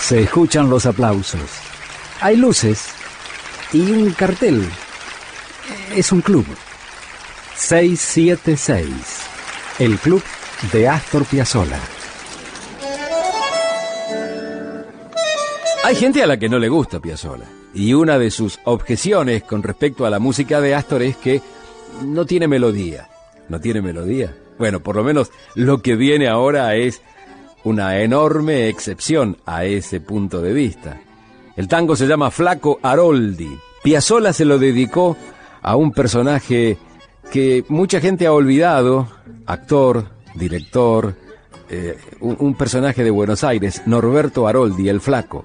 Se escuchan los aplausos. Hay luces y un cartel. Es un club. 676. El club de Astor Piazzolla. Hay gente a la que no le gusta Piazzolla. Y una de sus objeciones con respecto a la música de Astor es que no tiene melodía. ¿No tiene melodía? Bueno, por lo menos lo que viene ahora es una enorme excepción a ese punto de vista. El tango se llama Flaco Aroldi. Piazzolla se lo dedicó a un personaje que mucha gente ha olvidado, actor, director, eh, un, personaje de Buenos Aires, Norberto Aroldi, el Flaco.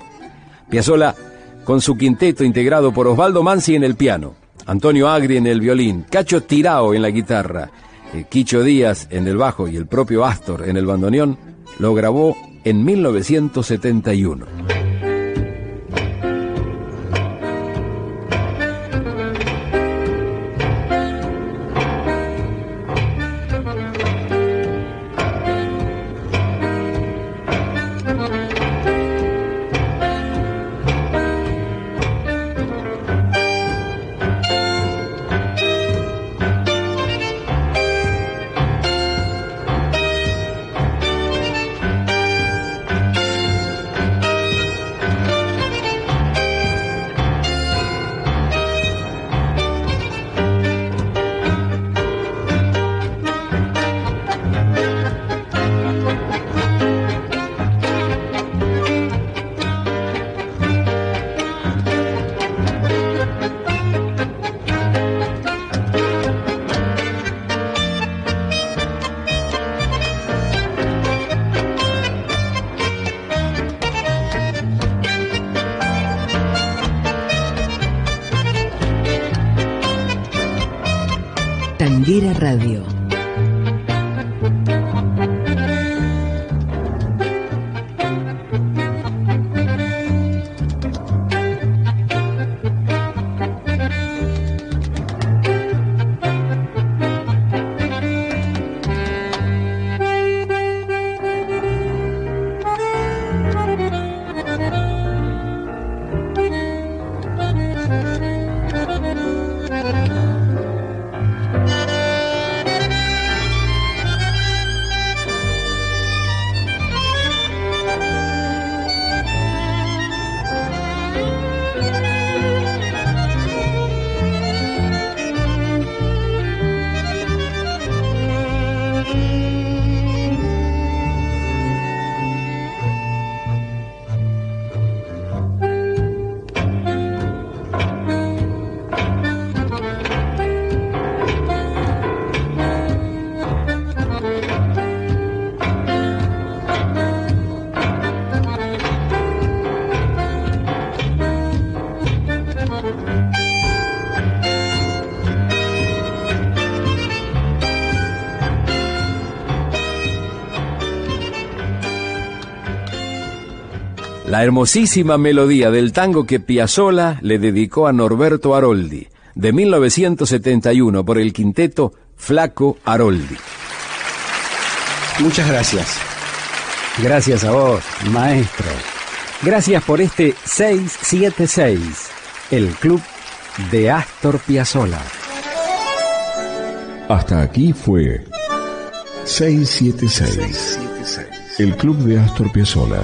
Piazzolla con su quinteto integrado por Osvaldo Mansi en el piano, Antonio Agri en el violín, Cacho Tirao en la guitarra, eh, Quicho Díaz en el bajo y el propio Astor en el bandoneón, lo grabó en 1971. Tanguera Radio. la hermosísima melodía del tango que Piazzolla le dedicó a Norberto Aroldi, de 1971 por el quinteto Flaco Aroldi. Muchas gracias. Gracias a vos, maestro. Gracias por este 676, el club de Astor Piazzolla. Hasta aquí fue 676, el club de Astor Piazzolla